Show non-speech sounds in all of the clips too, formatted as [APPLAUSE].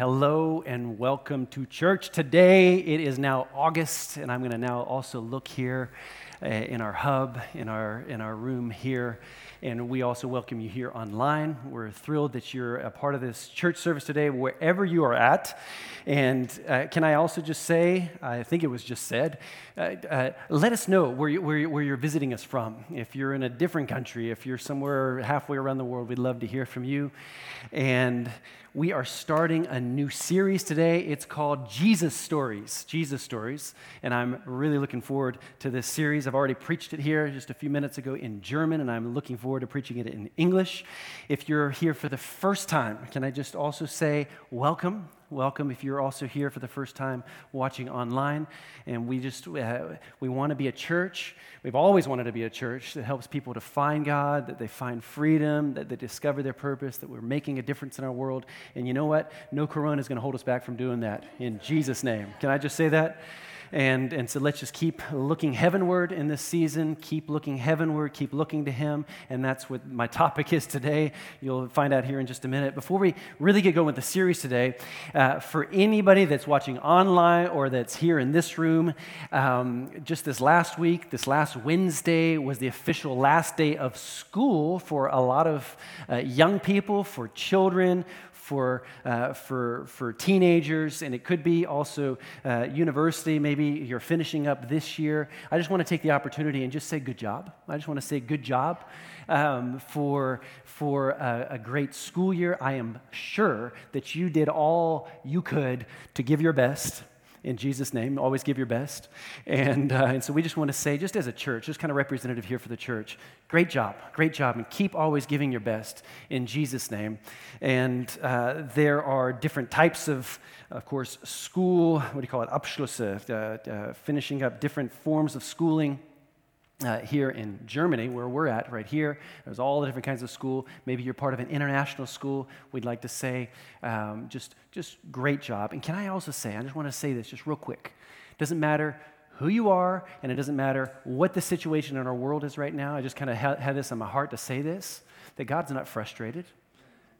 Hello and welcome to church. Today it is now August, and I'm going to now also look here uh, in our hub, in our, in our room here. And we also welcome you here online. We're thrilled that you're a part of this church service today, wherever you are at. And uh, can I also just say, I think it was just said, uh, uh, let us know where, you, where, you, where you're visiting us from. If you're in a different country, if you're somewhere halfway around the world, we'd love to hear from you. And we are starting a new series today. It's called Jesus Stories. Jesus Stories. And I'm really looking forward to this series. I've already preached it here just a few minutes ago in German, and I'm looking forward to preaching it in English. If you're here for the first time, can I just also say welcome? Welcome if you're also here for the first time watching online. And we just, uh, we want to be a church. We've always wanted to be a church that helps people to find God, that they find freedom, that they discover their purpose, that we're making a difference in our world. And you know what? No corona is going to hold us back from doing that in Jesus' name. Can I just say that? And, and so let's just keep looking heavenward in this season, keep looking heavenward, keep looking to Him. And that's what my topic is today. You'll find out here in just a minute. Before we really get going with the series today, uh, for anybody that's watching online or that's here in this room, um, just this last week, this last Wednesday was the official last day of school for a lot of uh, young people, for children, for, uh, for, for teenagers, and it could be also uh, university. Maybe you're finishing up this year. I just want to take the opportunity and just say good job. I just want to say good job um, for, for a, a great school year. I am sure that you did all you could to give your best in Jesus' name. Always give your best. And, uh, and so we just want to say, just as a church, just kind of representative here for the church, great job, great job, and keep always giving your best in Jesus' name. And uh, there are different types of, of course, school, what do you call it, Abschlüsse, uh, uh finishing up different forms of schooling uh, here in Germany, where we're at, right here. There's all the different kinds of school. Maybe you're part of an international school. We'd like to say, um, just, just great job. And can I also say, I just want to say this just real quick. It doesn't matter who you are, and it doesn't matter what the situation in our world is right now. I just kind of ha- had this on my heart to say this that God's not frustrated.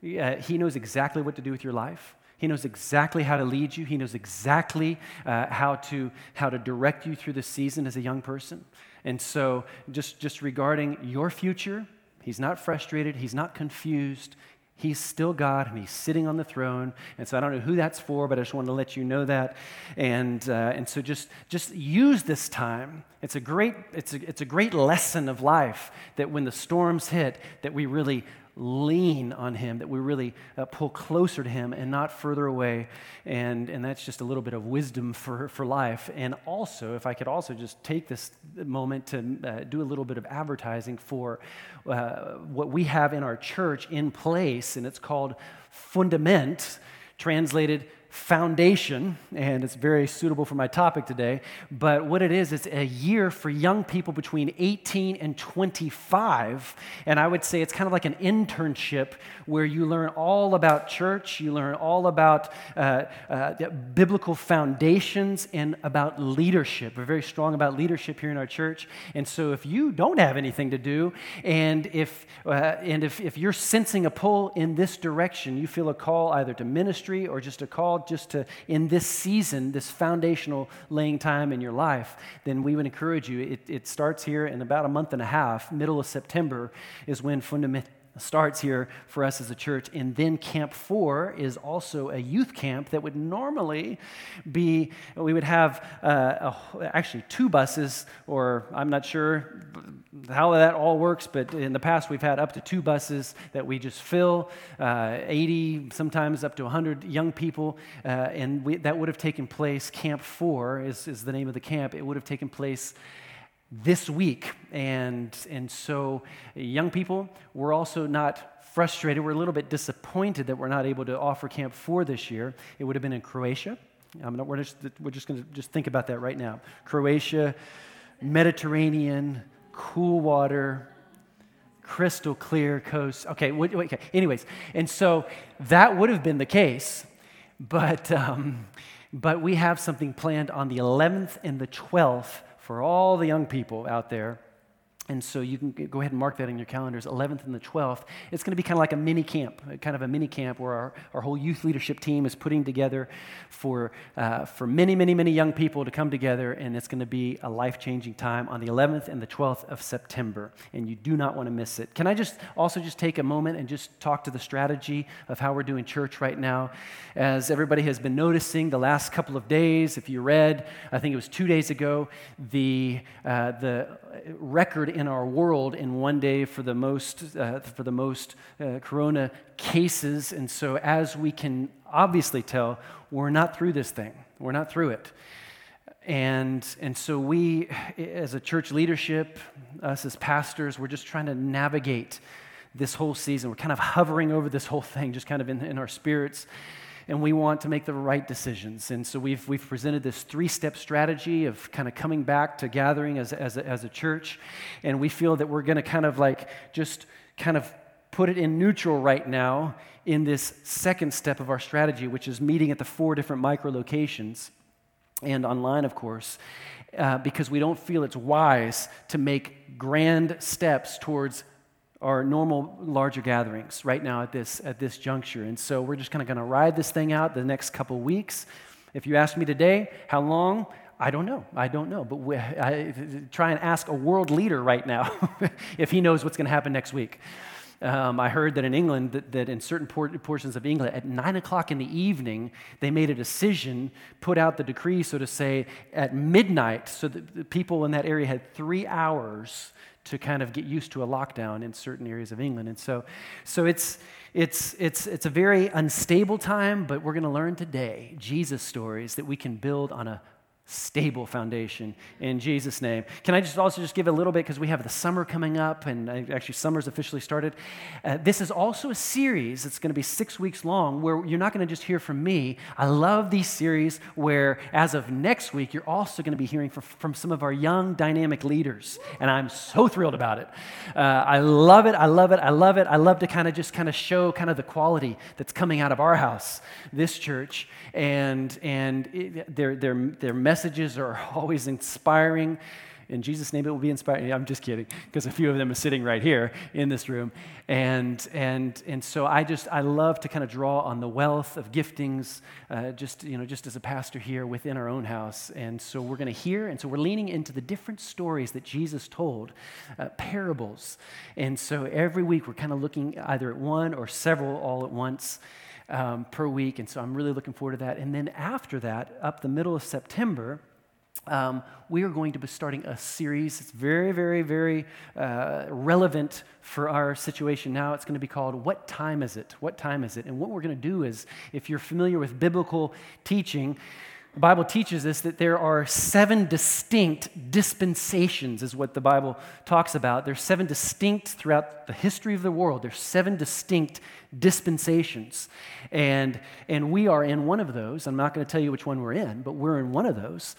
Uh, he knows exactly what to do with your life. He knows exactly how to lead you. He knows exactly uh, how, to, how to direct you through the season as a young person. And so, just, just regarding your future, he's not frustrated, he's not confused. He's still God and he's sitting on the throne. And so I don't know who that's for, but I just wanted to let you know that. And, uh, and so just, just use this time. It's a, great, it's, a, it's a great lesson of life that when the storms hit, that we really lean on Him, that we really uh, pull closer to Him and not further away. And, and that's just a little bit of wisdom for, for life. And also, if I could also just take this moment to uh, do a little bit of advertising for uh, what we have in our church in place, and it's called Fundament, translated foundation, and it's very suitable for my topic today. But what it is, it's a year for young people between 18 and 25. And I would say it's kind of like an internship where you learn all about church, you learn all about uh, uh, biblical foundations, and about leadership. We're very strong about leadership here in our church. And so if you don't have anything to do, and if, uh, and if, if you're sensing a pull in this direction, you feel a call either to ministry or just a call called just to, in this season, this foundational laying time in your life, then we would encourage you. It, it starts here in about a month and a half. Middle of September is when fundament starts here for us as a church. And then Camp 4 is also a youth camp that would normally be, we would have uh, a, actually two buses, or I'm not sure how that all works, but in the past we've had up to two buses that we just fill, uh, 80, sometimes up to 100 young people. Uh, and we, that would have taken place, Camp 4 is, is the name of the camp, it would have taken place this week. And, and so, young people, we're also not frustrated. We're a little bit disappointed that we're not able to offer Camp 4 this year. It would have been in Croatia. I'm not, we're just, we're just going to just think about that right now. Croatia, Mediterranean, cool water, crystal clear coast. Okay, wait, wait, okay. Anyways, and so that would have been the case, but, um, but we have something planned on the 11th and the 12th for all the young people out there And so you can go ahead and mark that in your calendars, 11th and the 12th. It's going to be kind of like a mini camp, kind of a mini camp where our, our whole youth leadership team is putting together for, uh, for many, many, many young people to come together. And it's going to be a life changing time on the 11th and the 12th of September. And you do not want to miss it. Can I just also just take a moment and just talk to the strategy of how we're doing church right now? As everybody has been noticing the last couple of days, if you read, I think it was two days ago, the, uh, the record in our world in one day for the most, uh, for the most uh, corona cases. And so, as we can obviously tell, we're not through this thing, we're not through it. And, and so, we, as a church leadership, us as pastors, we're just trying to navigate this whole season. We're kind of hovering over this whole thing, just kind of in, in our spirits and we want to make the right decisions. And so we've, we've presented this three step strategy of kind of coming back to gathering as, as, a, as a church. And we feel that we're going to kind of like just kind of put it in neutral right now in this second step of our strategy, which is meeting at the four different micro locations and online, of course. Uh, because we don't feel it's wise to make grand steps towards our normal larger gatherings right now at this, at this juncture. And so we're just kind of going to ride this thing out the next couple weeks. If you ask me today, how long? I don't know. I don't know. But we, I, try and ask a world leader right now [LAUGHS] if he knows what's going to happen next week. Um, I heard that in England, that, that in certain por- portions of England, at nine o'clock in the evening, they made a decision, put out the decree, so to say, at midnight, so that the people in that area had three hours to kind of get used to a lockdown in certain areas of England. And so, so it's, it's, it's, it's a very unstable time, but we're going to learn today Jesus stories that we can build on a stable foundation in Jesus' name. Can I just also just give a little bit because we have the summer coming up, and actually summer's officially started. Uh, this is also a series that's going to be six weeks long, where you're not going to just hear from me. I love these series where, as of next week, you're also going to be hearing from, from some of our young dynamic leaders, and I'm so thrilled about it. Uh, I love it. I love it. I love it. I love to kind of just kind of show kind of the quality that's coming out of our house, this church, and and it, their their their message messages are [LAUGHS] always inspiring. In Jesus' name, it will be inspiring. I'm just kidding, because a few of them are sitting right here in this room. And, and, and so I just, I love to kind of draw on the wealth of giftings, uh, just, you know, just as a pastor here within our own house. And so we're going to hear, and so we're leaning into the different stories that Jesus told, uh, parables. And so every week we're kind of looking either at one or several all at once um, per week. And so I'm really looking forward to that. And then after that, up the middle of September, um, we are going to be starting a series. that's very, very, very uh, relevant for our situation now. It's going to be called What Time Is It? What Time Is It? And what we're going to do is, if you're familiar with biblical teaching, the Bible teaches us that there are seven distinct dispensations, is what the Bible talks about. There's seven distinct throughout the history of the world. There's seven distinct dispensations. And, and we are in one of those. I'm not going to tell you which one we're in, but we're in one of those.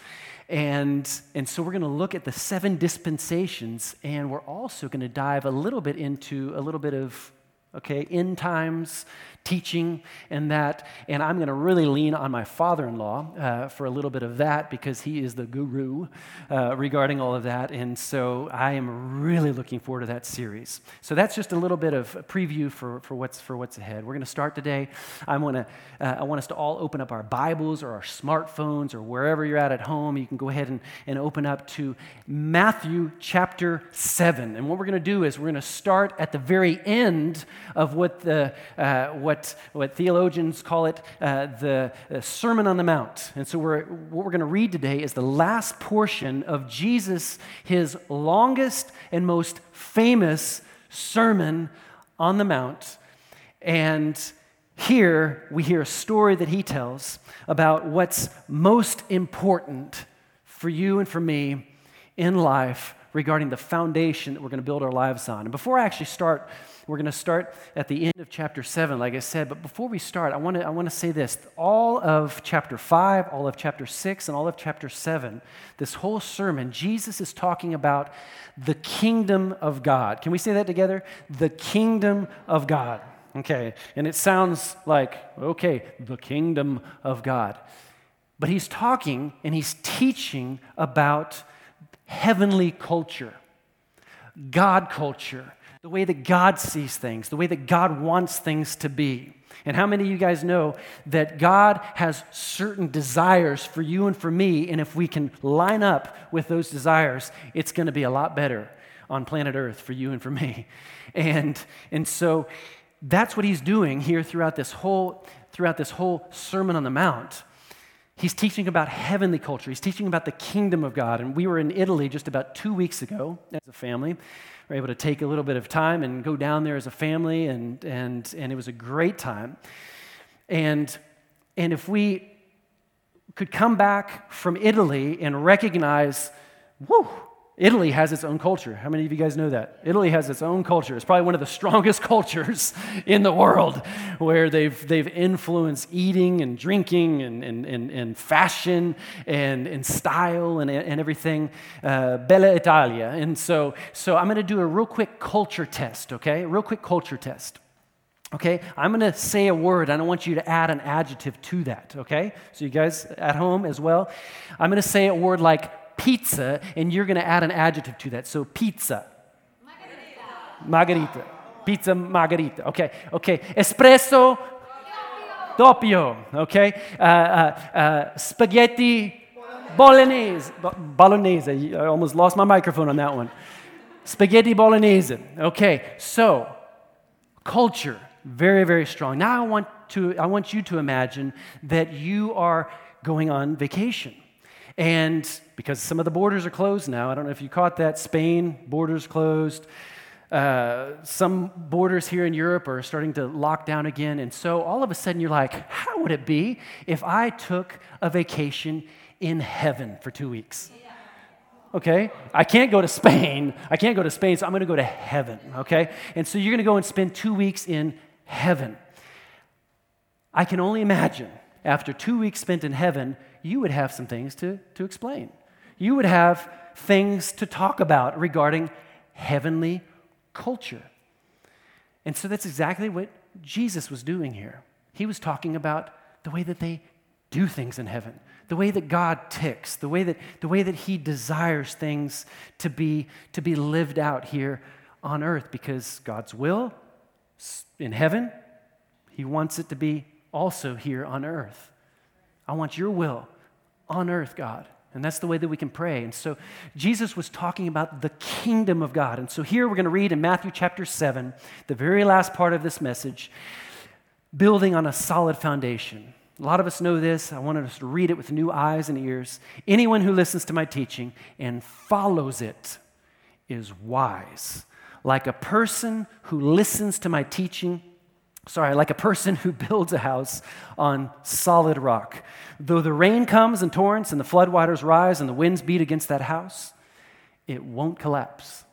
And, and so we're going to look at the seven dispensations, and we're also going to dive a little bit into a little bit of okay, end times teaching and that. And I'm going to really lean on my father in law uh, for a little bit of that because he is the guru uh, regarding all of that. And so I am really looking forward to that series. So that's just a little bit of a preview for, for, what's, for what's ahead. We're going to start today. I want, to, uh, I want us to all open up our Bibles or our smartphones or wherever you're at at home. You can go ahead and, and open up to Matthew chapter 7. And what we're going to do is we're going to start at the very end of what, the, uh, what, what theologians call it uh, the uh, Sermon on the Mount. And so we're, what we're going to read today is the last portion of Jesus, his longest and most famous Sermon on the Mount. And here we hear a story that he tells about what's most important for you and for me in life regarding the foundation that we're going to build our lives on. And before I actually start we're going to start at the end of chapter 7, like I said. But before we start, I want to I want to say this. All of chapter 5, all of chapter 6, and all of chapter 7, this whole sermon, Jesus is talking about the kingdom of God. Can we say that together? The kingdom of God. Okay. And it sounds like, okay, the kingdom of God. But he's talking and he's teaching about heavenly culture God culture, the way that God sees things, the way that God wants things to be. And how many of you guys know that God has certain desires for you and for me? And if we can line up with those desires, it's going to be a lot better on planet Earth for you and for me. [LAUGHS] And, and so that's what he's doing here throughout this whole, throughout this whole Sermon on the Mount. He's teaching about heavenly culture. He's teaching about the kingdom of God. And we were in Italy just about two weeks ago as a family. We were able to take a little bit of time and go down there as a family, and, and, and it was a great time. And, and if we could come back from Italy and recognize, whoo, Italy has its own culture. How many of you guys know that? Italy has its own culture. It's probably one of the [LAUGHS] strongest cultures in the world where they've, they've influenced eating and drinking and, and, and, and fashion and, and style and, and everything. Uh, Bella Italia. And so, so I'm going to do a real quick culture test, okay? A real quick culture test. Okay, I'm going to say a word. I don't want you to add an adjective to that, okay? So, you guys at home as well. I'm going to say a word like pizza, and you're going to add an adjective to that. So pizza. Margherita. Margherita. Pizza margherita. Okay, okay. Espresso. Doppio. Okay. Uh, uh, uh, spaghetti bolognese. Bolognese. I almost lost my microphone on that one. Spaghetti bolognese. Okay, so culture, very, very strong. Now I want, to, I want you to imagine that you are going on vacation. And because some of the borders are closed now, I don't know if you caught that, Spain, borders closed. Uh, some borders here in Europe are starting to lock down again. And so all of a sudden you're like, how would it be if I took a vacation in heaven for two weeks? Okay? I can't go to Spain. I can't go to Spain, so I'm going to go to heaven. Okay? And so you're going to go and spend two weeks in heaven. I can only imagine after two weeks spent in heaven, you would have some things to, to explain. You would have things to talk about regarding heavenly culture. And so that's exactly what Jesus was doing here. He was talking about the way that they do things in heaven, the way that God ticks, the way that, the way that He desires things to be, to be lived out here on earth because God's will in heaven, He wants it to be also here on earth. I want your will on earth, God. And that's the way that we can pray. And so Jesus was talking about the kingdom of God. And so here we're going to read in Matthew chapter 7, the very last part of this message, building on a solid foundation. A lot of us know this. I wanted us to read it with new eyes and ears. Anyone who listens to my teaching and follows it is wise. Like a person who listens to my teaching sorry, like a person who [LAUGHS] builds a house on solid rock. Though the rain comes in torrents and the floodwaters rise and the winds beat against that house, it won't collapse.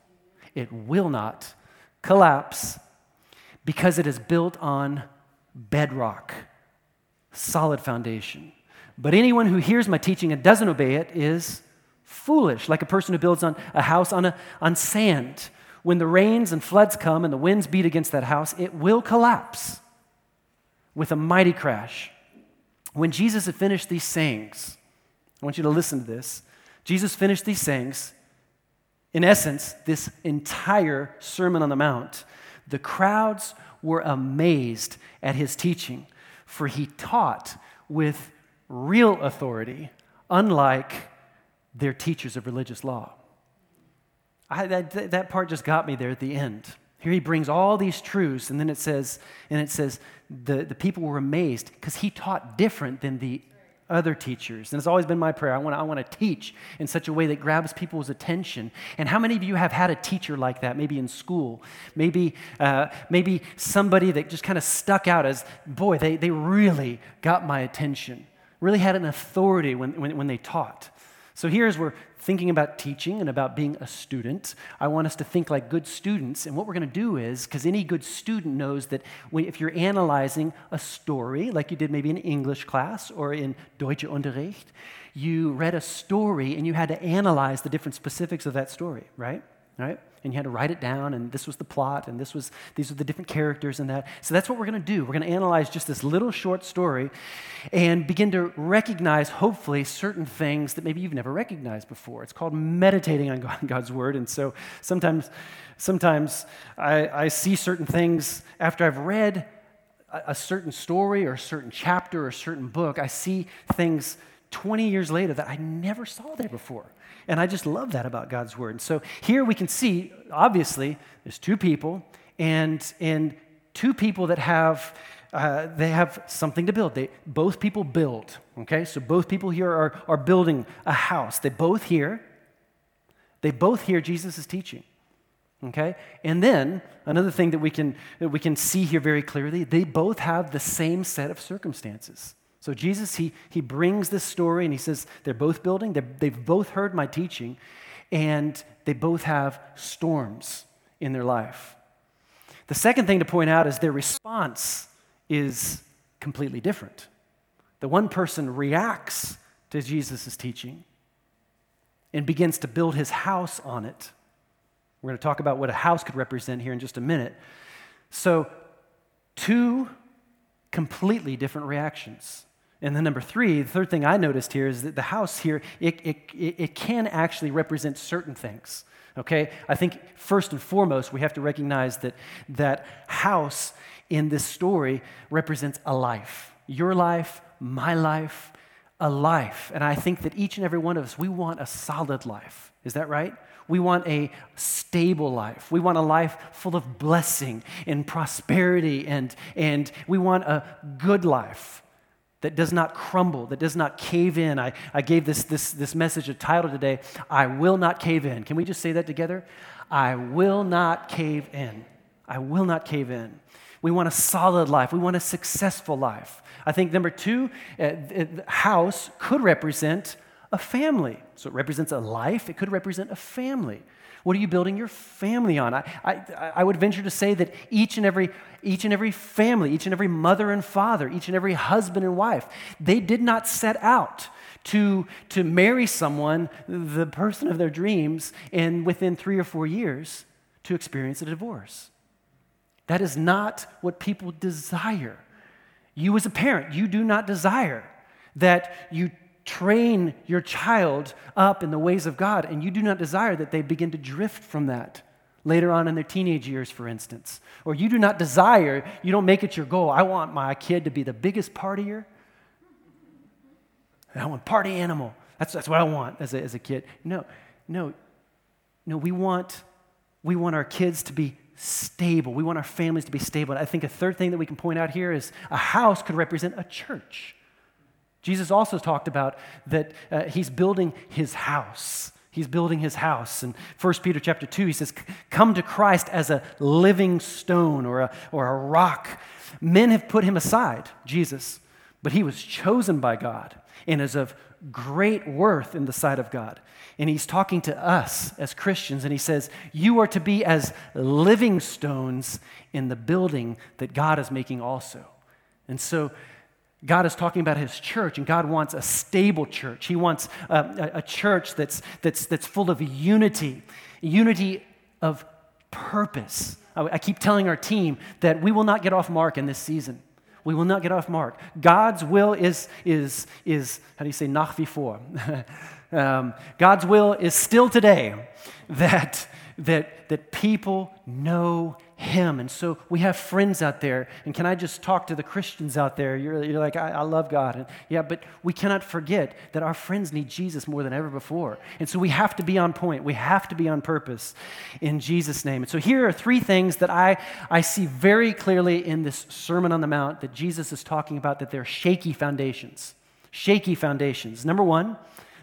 It will not collapse because it is built on bedrock, solid foundation. But anyone who hears my teaching and doesn't obey it is foolish, like a person who builds on a house on, a, on sand when the rains and floods come and the winds beat against that house, it will collapse with a mighty crash. When Jesus had finished these sayings, I want you to listen to this. Jesus finished these sayings. In essence, this entire Sermon on the Mount, the crowds were amazed at his teaching, for he taught with real authority, unlike their teachers of religious law. I, that, that part just got me there at the end. Here he brings all these truths, and then it says, and it says the, the people were amazed because he taught different than the other teachers. And it's always been my prayer. I want, to, I want to teach in such a way that grabs people's attention. And how many of you have had a teacher like that, maybe in school? Maybe, uh, maybe somebody that just kind of stuck out as, boy, they, they really got my attention, really had an authority when, when, when they taught. So here's where thinking about teaching and about being a student, I want us to think like good students. And what we're going to do is, because any good student knows that if you're analyzing a story, like you did maybe in English class or in Deutsche Unterricht, you read a story and you had to analyze the different specifics of that story, right? Right? And you had to write it down, and this was the plot, and this was these were the different characters and that. So that's what we're going to do. We're going to analyze just this little short story, and begin to recognize, hopefully, certain things that maybe you've never recognized before. It's called meditating on [LAUGHS] God's word, and so sometimes, sometimes I, I see certain things after I've read a, a certain story or a certain chapter or a certain book. I see things 20 years later that I never saw there before. And I just love that about God's word. And so here we can see, obviously, there's two people, and, and two people that have. Uh, they have something to build. They, both people build, okay? So both people here are, are building a house. They both hear, they both hear Jesus' teaching, okay? And then another thing that we can, that we can see here very clearly, they both have the same set of circumstances. So Jesus, he, he brings this story and he says, they're both building, they're, they've both heard my teaching, and they both have storms in their life. The second thing to point out is their response is completely different. The one person reacts to Jesus' teaching and begins to build his house on it. We're going to talk about what a house could represent here in just a minute. So, two completely different reactions. And then number three, the third thing I noticed here is that the house here, it, it, it can actually represent certain things. Okay? I think first and foremost, we have to recognize that that house in this story represents a life. Your life, my life, a life. And I think that each and every one of us, we want a solid life. Is that right? We want a stable life. We want a life full of blessing and prosperity, and, and we want a good life that does not crumble, that does not cave in. I, I gave this, this, this message a title today I will not cave in. Can we just say that together? I will not cave in. I will not cave in. We want a solid life. We want a successful life. I think number two, uh, house could represent a family. So it represents a life, it could represent a family. What are you building your family on? I, I, I would venture to say that each and, every, each and every family, each and every mother and father, each and every husband and wife, they did not set out to, to marry someone, the person of their dreams, and within three or four years to experience a divorce. That is not what people desire. You, as a parent, you do not desire that you train your child up in the ways of God, and you do not desire that they begin to drift from that later on in their teenage years, for instance. Or you do not desire, you don't make it your goal, I want my kid to be the biggest partier. I want party animal. That's, that's what I want as a, as a kid. No, no, no, we want, we want our kids to be stable. We want our families to be stable. And I think a third thing that we can point out here is a house could represent a church. Jesus also talked about that uh, he's building his house. He's building his house. And 1 Peter chapter 2, he says, Come to Christ as a living stone or a, or a rock. Men have put him aside, Jesus, but he was chosen by God and is of great worth in the sight of God. And he's talking to us as Christians, and he says, You are to be as living stones in the building that God is making also. And so, God is talking about his church, and God wants a stable church. He wants a, a, church that's, that's, that's full of unity, unity of purpose. I, I keep telling our team that we will not get off mark in this season. We will not get off mark. God's will is, is, is how do you say, nach wie vor? [LAUGHS] um, God's will is still today [LAUGHS] that, that, that people know him. And so we have friends out there. And can I just talk to the Christians out there? You're, you're like, I, I love God. And yeah, but we cannot forget that our friends need Jesus more than ever before. And so we have to be on point. We have to be on purpose in Jesus' name. And so here are three things that I, I see very clearly in this Sermon on the Mount that Jesus is talking about that they're shaky foundations. Shaky foundations. Number one,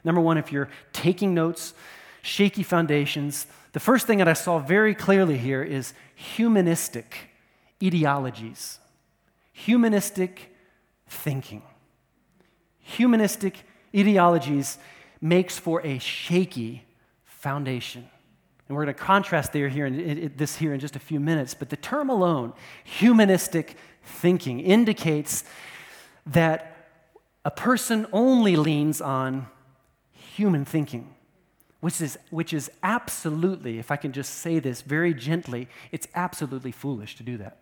number one, if you're taking notes, shaky foundations. The first thing that I saw very clearly here is humanistic ideologies, humanistic thinking. Humanistic ideologies makes for a shaky foundation. And we're going to contrast there here in, this here in just a few minutes. But the term alone, humanistic thinking, indicates that a person only leans on human thinking which is, which is absolutely, if I can just say this very gently, it's absolutely foolish to do that.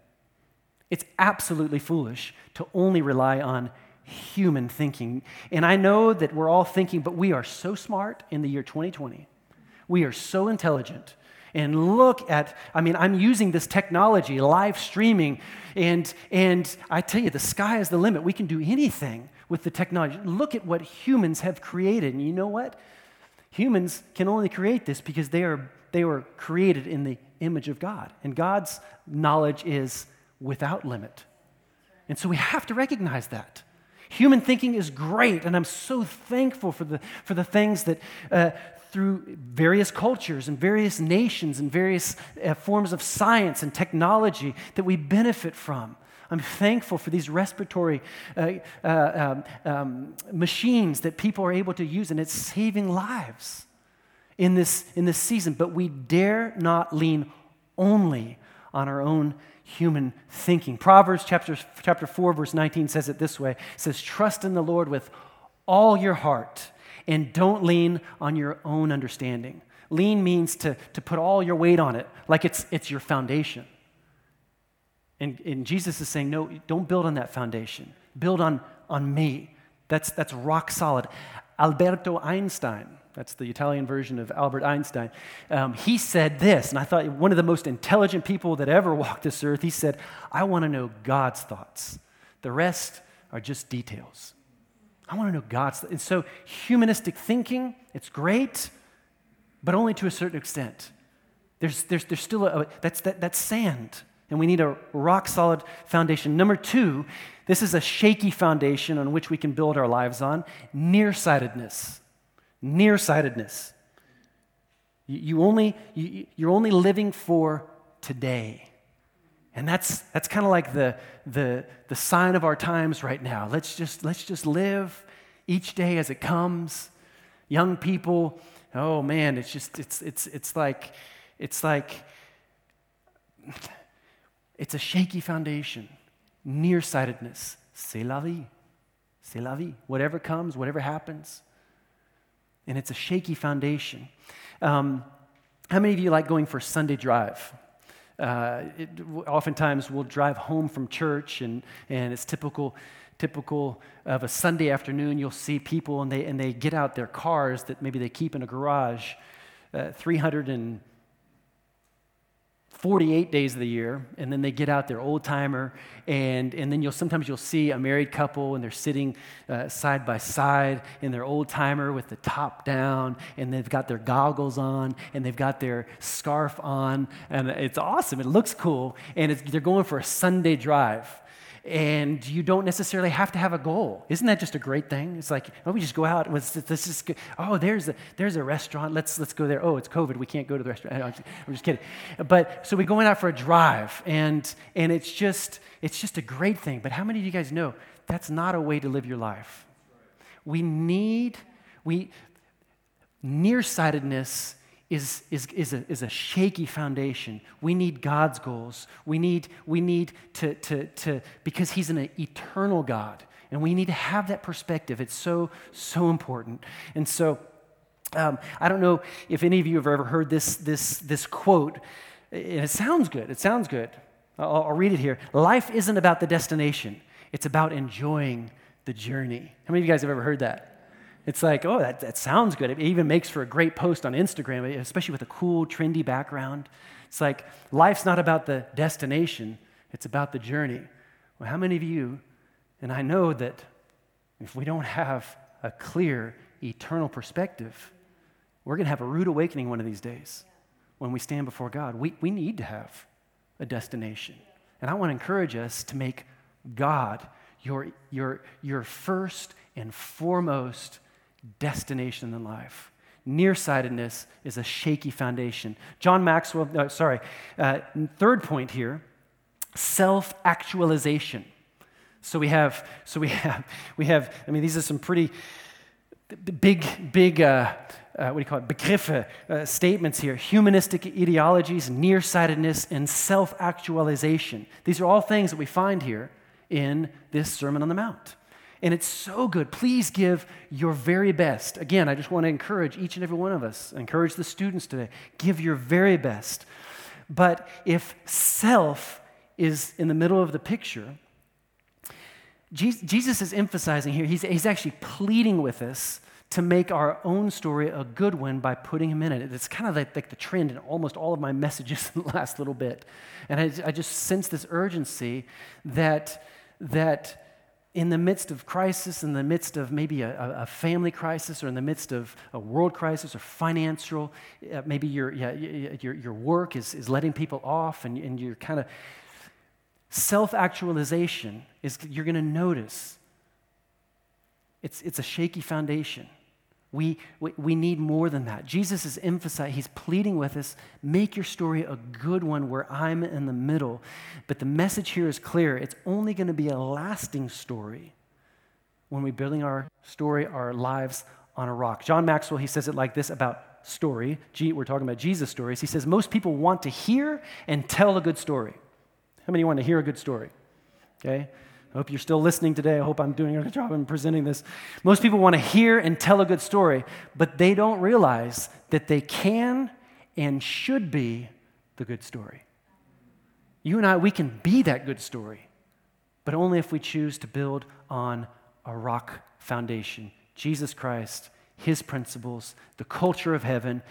It's absolutely foolish to only rely on human thinking. And I know that we're all thinking, but we are so smart in the year 2020. We are so intelligent. And look at, I mean, I'm using this technology, live streaming, and, and I tell you, the sky is the limit. We can do anything with the technology. Look at what humans have created. And you know what? Humans can only create this because they, are, they were created in the image of God. And God's knowledge is without limit. And so we have to recognize that. Human thinking is great, and I'm so thankful for the, for the things that uh, through various cultures and various nations and various uh, forms of science and technology that we benefit from. I'm thankful for these respiratory uh, uh, um, um, machines that people are able to use, and it's saving lives in this, in this season. But we dare not lean only on our own human thinking. Proverbs chapter, chapter 4, verse 19 says it this way it says, Trust in the Lord with all your heart and don't lean on your own understanding. Lean means to, to put all your weight on it, like it's, it's your foundation. And, and Jesus is saying, no, don't build on that foundation. Build on, on me. That's, that's rock solid. Alberto Einstein, that's the Italian version of Albert Einstein, um, he said this, and I thought one of the most intelligent people that ever walked this earth, he said, I want to know God's thoughts. The rest are just details. I want to know God's. And so, humanistic thinking, it's great, but only to a certain extent. There's, there's, there's still a, that's, that, that's sand, and we need a rock solid foundation. Number two, this is a shaky foundation on which we can build our lives on nearsightedness. Nearsightedness. You, only, you, you're only living for today. And that's, that's kind of like the, the, the sign of our times right now. Let's just, let's just live each day as it comes. Young people, oh man, it's just, it's, it's, it's like, it's like, it's a shaky foundation. Nearsightedness. C'est la vie. C'est la vie. Whatever comes, whatever happens. And it's a shaky foundation. Um, how many of you like going for Sunday drive? Uh, it, oftentimes we'll drive home from church, and, and it's typical, typical of a Sunday afternoon. You'll see people, and they, and they get out their cars that maybe they keep in a garage uh, 300 and 48 days of the year, and then they get out their old timer, and, and then you'll sometimes you'll see a married couple and they're sitting uh, side by side in their old timer with the top down, and they've got their goggles on, and they've got their scarf on, and it's awesome. It looks cool, and they're going for a Sunday drive and you don't necessarily have to have a goal. Isn't that just a great thing? It's like, oh, we just go out. Let's, let's just go. Oh, there's a, there's a restaurant. Let's, let's go there. Oh, it's COVID. We can't go to the restaurant. [LAUGHS] I'm just, I'm just kidding. But so we're going out for a drive, and, and it's, just, it's just a great thing. But how many of you guys know that's not a way to live your life? We need, we, nearsightedness is, is, is, a, is a shaky foundation. We need God's goals. We need, we need to, to, to, because He's an eternal God. And we need to have that perspective. It's so, so important. And so, um, I don't know if any of you have ever heard this, this, this quote. It sounds good. It sounds good. I'll, I'll read it here. Life isn't about the destination, it's about enjoying the journey. How many of you guys have ever heard that? It's like, oh, that, that sounds good. It even makes for a great post on Instagram, especially with a cool, trendy background. It's like, life's not about the destination, it's about the journey. Well, how many of you, and I know that if we don't have a clear, eternal perspective, we're going to have a rude awakening one of these days when we stand before God. We, we need to have a destination. And I want to encourage us to make God your, your, your first and foremost destination in life. Nearsightedness is a shaky foundation. John Maxwell, no, sorry, uh, third point here self actualization. So we have, so we [LAUGHS] have, we have, I mean, these are some pretty big, big, uh, uh, what do you call it, begriffe, uh, statements here. Humanistic ideologies, nearsightedness, and self actualization. These are all things that we find here in this Sermon on the Mount. And it's so good. Please give your very best. Again, I just want to encourage each and every one of us, encourage the students today, give your very best. But if self is in the middle of the picture, Jesus is emphasizing here, he's, he's actually pleading with us to make our own story a good one by putting him in it. It's kind of like, like the trend in almost all of my [LAUGHS] messages in the last little bit. And I, I just sense this urgency that, that in the midst of crisis, in the midst of maybe a, a, family crisis, or in the midst of a world crisis or financial, uh, maybe your, yeah, your, your work is, is letting people off and, and you're kind of self actualization is you're going to notice it's, it's a shaky foundation. We, we, we need more than that. Jesus is emphasizing, he's pleading with us make your story a good one where I'm in the middle. But the message here is clear it's only going to be a lasting story when we're building our story, our lives on a rock. John Maxwell, he says it like this about story. We're talking about Jesus stories. He says, Most people want to hear and tell a good story. How many want to hear a good story? Okay? I hope you're still listening today. I hope I'm doing a good job in presenting this. Most people want to hear and tell a good story, but they don't realize that they can and should be the good story. You and I, we can be that good story, but only if we choose to build on a rock foundation Jesus Christ, His principles, the culture of heaven,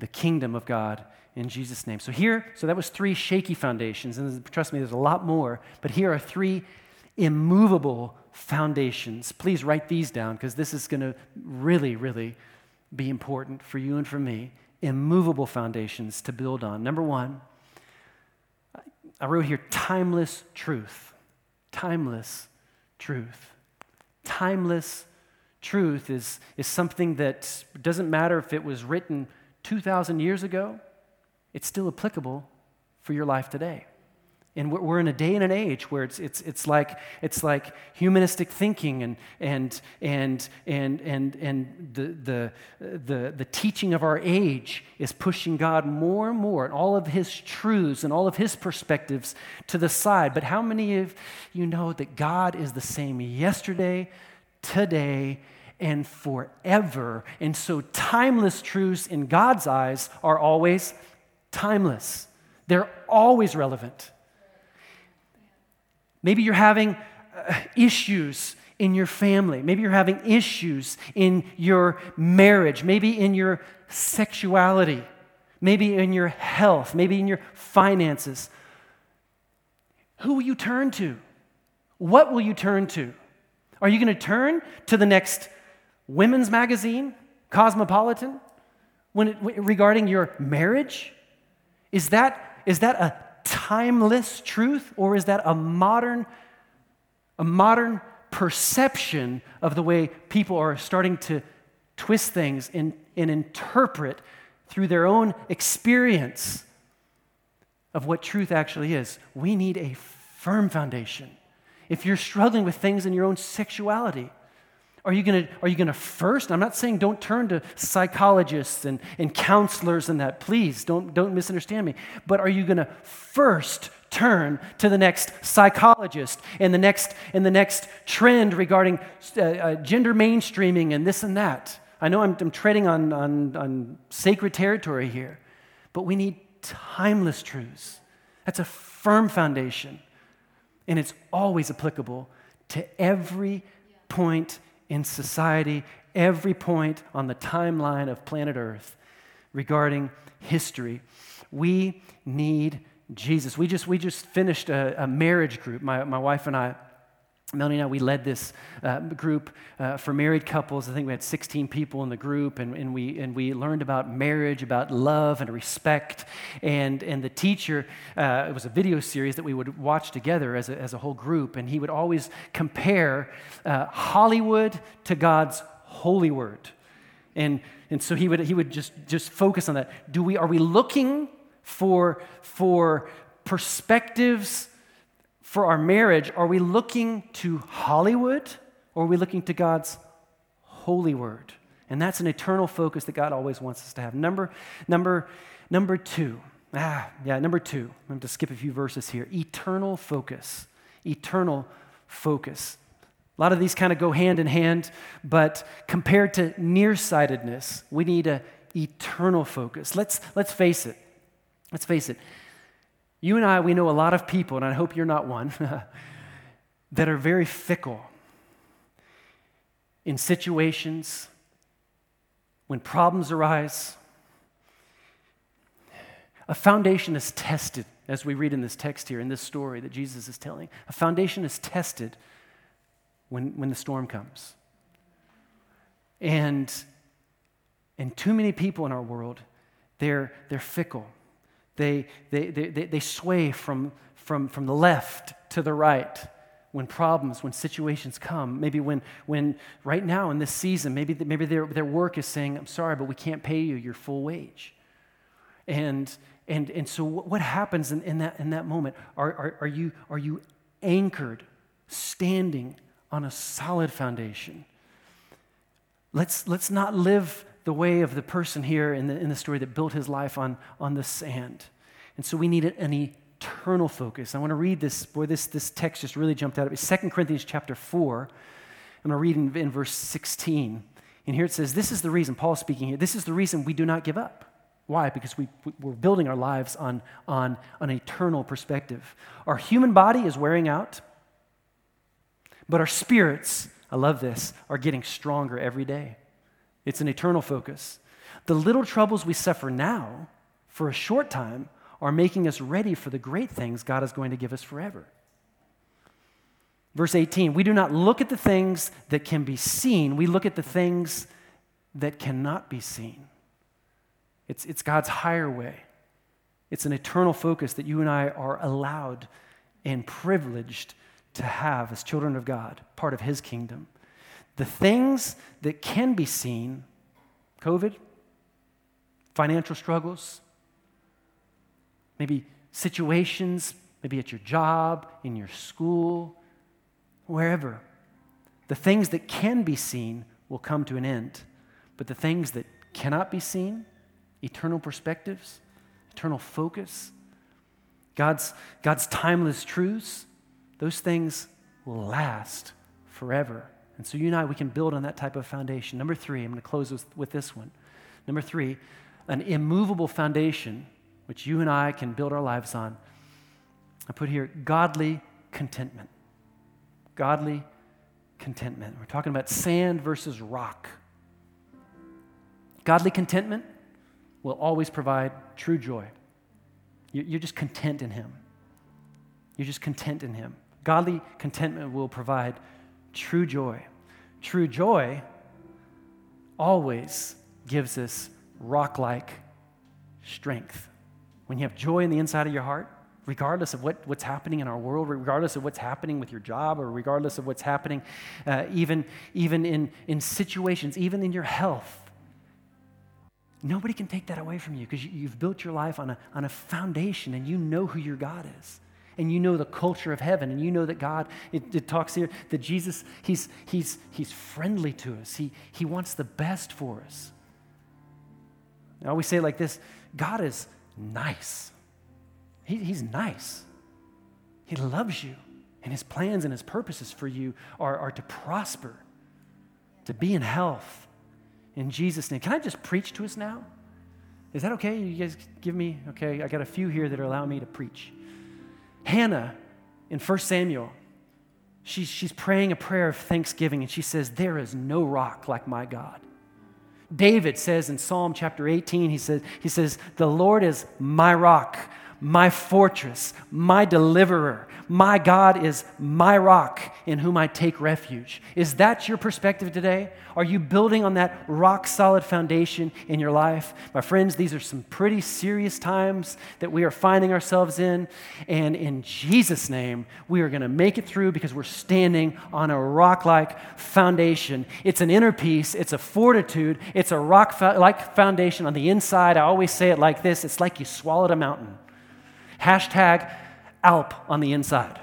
the kingdom of God in Jesus' name. So here, so that was three shaky foundations, and trust me, there's a lot more, but here are three immovable foundations. Please write these down because this is going to really, really be important for you and for me. Immovable foundations to build on. Number one, I wrote here timeless truth. Timeless truth. Timeless truth is, is something that doesn't matter if it was written 2,000 years ago it's still applicable for your life today. And we're in a day and an age where it's, it's, it's, like, it's like humanistic thinking and, and, and, and, and, and the, the, the, the teaching of our age is pushing God more and more and all of his truths and all of his perspectives to the side. But how many of you know that God is the same yesterday, today, and forever? And so timeless truths in God's eyes are always timeless, they're always relevant. Maybe you're having uh, issues in your family. Maybe you're having issues in your marriage. Maybe in your sexuality. Maybe in your health. Maybe in your finances. Who will you turn to? What will you turn to? Are you going to turn to the next women's magazine, Cosmopolitan, when it, regarding your marriage? Is that, is that a timeless truth or is that a modern, a modern perception of the way people are starting to twist things and, and interpret through their own experience of what truth actually is? We need a firm foundation. If you're struggling with things in your own sexuality, are you going to are you to first? I'm not saying don't turn to psychologists and, and counselors and that. Please don't don't misunderstand me. But are you going to first turn to the next psychologist and the next and the next trend regarding uh, uh, gender mainstreaming and this and that? I know I'm, I'm treading on, on, on sacred territory here, but we need timeless truths. That's a firm foundation, and it's always applicable to every point in society, every point on the timeline of planet Earth regarding history. We need Jesus. We just, we just finished a, a marriage group, my, my wife and I. Melanie and I, we led this uh, group uh, for married couples. I think we had 16 people in the group, and, and, we, and we learned about marriage, about love and respect. And, and the teacher, uh, it was a video series that we would watch together as a, as a whole group, and he would always compare uh, Hollywood to God's holy word. And, and so he would, he would just, just focus on that. Do we, are we looking for, for perspectives for our marriage, are we looking to Hollywood or are we looking to God's holy word? And that's an eternal focus that God always wants us to have. Number, number, number two. Ah, yeah, number two. I'm going to skip a few verses here. Eternal focus. Eternal focus. A lot of these kind of go hand in hand, but compared to nearsightedness, we need an eternal focus. Let's, let's face it. Let's face it. You and I, we know a lot of people, and I hope you're not one, [LAUGHS] that are very fickle in situations when problems arise. A foundation is tested, as we read in this text here, in this story that Jesus is telling. A foundation is tested when, when the storm comes. And, and too many people in our world, they're, they're fickle. They, they, they, they, sway from, from, from the left to the right when problems, when situations come. Maybe when, when right now in this season, maybe, maybe their, their work is saying, I'm sorry, but we can't pay you your full wage. And, and, and so what happens in, in, that, in that moment? Are, are, are, you, are you anchored, standing on a solid foundation? Let's, let's not live the way of the person here in the, in the story that built his life on, on the sand. And so we need an eternal focus. I want to read this, boy, this, this text just really jumped out at me. 2 Corinthians chapter 4. I'm going to read in, in verse 16. And here it says, This is the reason, Paul speaking here, this is the reason we do not give up. Why? Because we, we're building our lives on, on, on an eternal perspective. Our human body is wearing out, but our spirits, I love this, are getting stronger every day. It's an eternal focus. The little troubles we suffer now for a short time are making us ready for the great things God is going to give us forever. Verse 18 We do not look at the things that can be seen, we look at the things that cannot be seen. It's, it's God's higher way. It's an eternal focus that you and I are allowed and privileged to have as children of God, part of His kingdom. The things that can be seen COVID, financial struggles, maybe situations, maybe at your job, in your school, wherever. The things that can be seen will come to an end. But the things that cannot be seen, eternal perspectives, eternal focus, God's, God's timeless truths, those things will last forever. And so you and I, we can build on that type of foundation. Number three, I'm going to close with, with this one. Number three, an immovable foundation which you and I can build our lives on. I put here godly contentment. Godly contentment. We're talking about sand versus rock. Godly contentment will always provide true joy. You're just content in Him. You're just content in Him. Godly contentment will provide true joy. True joy always gives us rock like strength. When you have joy in the inside of your heart, regardless of what, what's happening in our world, regardless of what's happening with your job, or regardless of what's happening uh, even, even in, in situations, even in your health, nobody can take that away from you because you, you've built your life on a, on a foundation and you know who your God is and you know the culture of heaven, and you know that God, it, it, talks here that Jesus, he's, he's, he's friendly to us. He, he wants the best for us. I always say like this God is nice. He, he's nice. He loves you, and his plans and his purposes for you are, are to prosper, to be in health. In Jesus' name. Can I just preach to us now? Is that okay? You guys give me, okay, I got a few here that are allowing me to preach. Hannah in 1 Samuel, she's, she's praying a prayer of thanksgiving and she says, There is no rock like my God. David says in Psalm chapter 18, he says, he says, The Lord is my rock, my fortress, my deliverer. My God is my rock in whom I take refuge. Is that your perspective today? Are you building on that rock solid foundation in your life? My friends, these are some pretty serious times that we are finding ourselves in. And in Jesus' name, we are going to make it through because we're standing on a rock like foundation. It's an inner peace, it's a fortitude, it's a rock like foundation on the inside. I always say it like this it's like you swallowed a mountain. Hashtag Alp on the inside.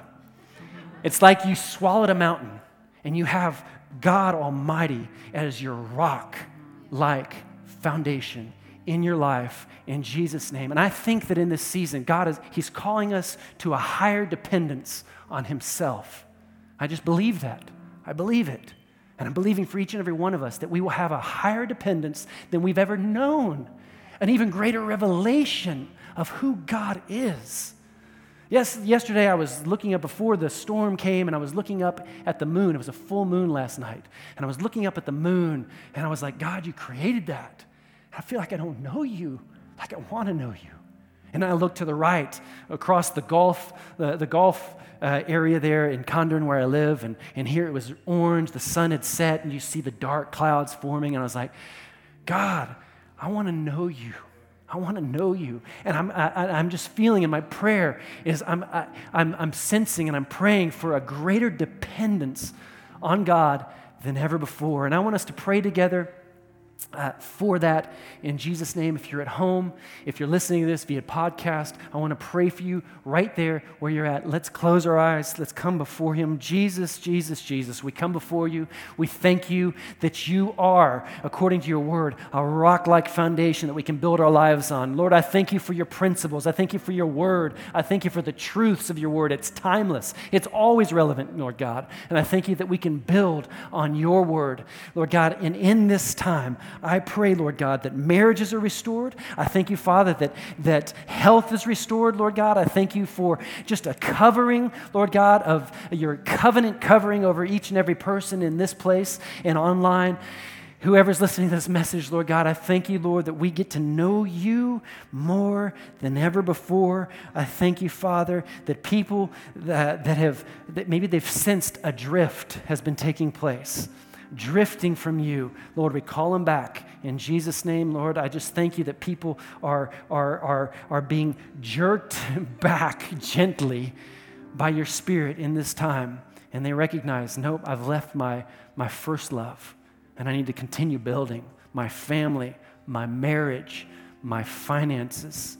It's like you swallowed a mountain and you have God Almighty as your rock like foundation in your life in Jesus' name. And I think that in this season, God is He's calling us to a higher dependence on Himself. I just believe that. I believe it. And I'm believing for each and every one of us that we will have a higher dependence than we've ever known, an even greater revelation of who God is. Yes, yesterday I was looking up before the storm came and I was looking up at the moon. It was a full moon last night. And I was looking up at the moon and I was like, God, you created that. I feel like I don't know you, like I want to know you. And I looked to the right across the Gulf, the, the Gulf uh, area there in Condon where I live. And, and here it was orange, the sun had set, and you see the dark clouds forming. And I was like, God, I want to know you. I want to know you. And I'm, I, am just feeling in my prayer is I'm, I, I'm, I'm sensing and I'm praying for a greater dependence on God than ever before. And I want us to pray together uh, for that in Jesus' name. If you're at home, if you're listening to this via podcast, I want to pray for you right there where you're at. Let's close our eyes. Let's come before Him. Jesus, Jesus, Jesus, we come before you. We thank you that you are, according to your word, a rock like foundation that we can build our lives on. Lord, I thank you for your principles. I thank you for your word. I thank you for the truths of your word. It's timeless, it's always relevant, Lord God. And I thank you that we can build on your word, Lord God. And in this time, I pray, Lord God, that marriages are restored. I thank you, Father, that, that health is restored, Lord God. I thank you for just a covering, Lord God, of your covenant covering over each and every person in this place and online. Whoever's listening to this message, Lord God, I thank you, Lord, that we get to know you more than ever before. I thank you, Father, that people that, that have, that maybe they've sensed a drift has been taking place drifting from you. Lord, we call them back. In Jesus' name, Lord, I just thank you that people are, are, are, are being jerked [LAUGHS] back gently by your Spirit in this time. And they recognize, nope, I've left my, my first love, and I need to continue building my family, my marriage, my finances,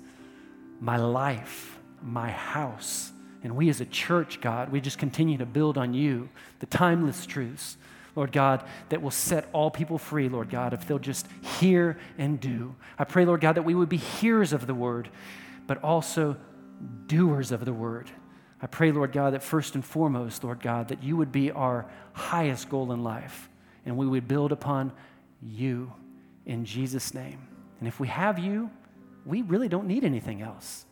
my life, my house. And we as a church, God, we just continue to build on you, the timeless truths Lord God, that will set all people free, Lord God, if they'll just hear and do. I pray, Lord God, that we would be hearers of the word, but also doers of the word. I pray, Lord God, that first and foremost, Lord God, that you would be our highest goal in life and we would build upon you in Jesus' name. And if we have you, we really don't need anything else.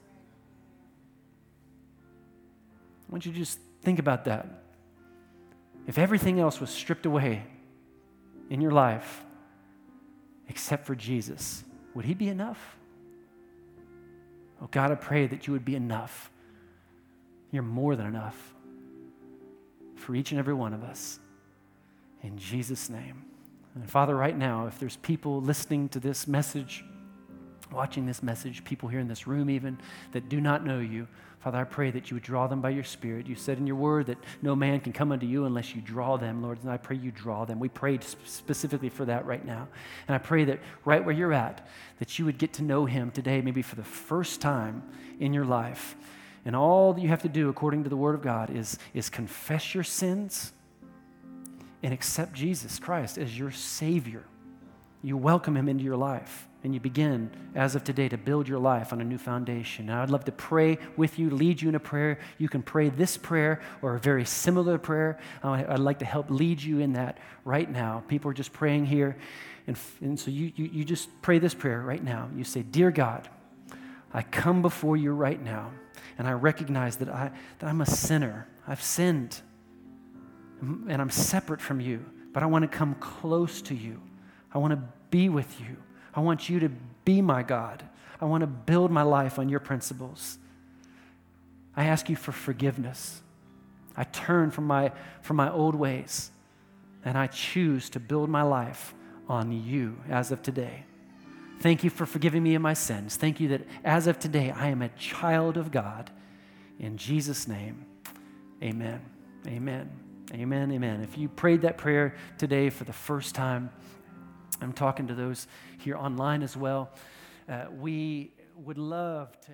I want you to just think about that. If everything else was stripped away in your life except for Jesus, would He be enough? Oh, God, I pray that you would be enough. You're more than enough for each and every one of us. In Jesus' name. And Father, right now, if there's people listening to this message, watching this message, people here in this room even that do not know you, Father, I pray that you would draw them by your Spirit. You said in your word that no man can come unto you unless you draw them, Lord. And I pray you draw them. We prayed specifically for that right now. And I pray that right where you're at, that you would get to know him today, maybe for the first time in your life. And all that you have to do, according to the word of God, is, is confess your sins and accept Jesus Christ as your Savior. You welcome him into your life and you begin, as of today, to build your life on a new foundation. Now, I'd love to pray with you, lead you in a prayer. You can pray this prayer or a very similar prayer. Uh, I'd like to help lead you in that right now. People are just praying here. And, and so you, you, you just pray this prayer right now. You say, Dear God, I come before you right now, and I recognize that, I, that I'm a sinner. I've sinned, and I'm separate from you, but I want to come close to you. I want to be with you. I want you to be my God. I want to build my life on your principles. I ask you for forgiveness. I turn from my, from my old ways and I choose to build my life on you as of today. Thank you for forgiving me of my sins. Thank you that as of today, I am a child of God. In Jesus' name, amen. Amen. Amen. Amen. If you prayed that prayer today for the first time, I'm talking to those here online as well. Uh, we would love to.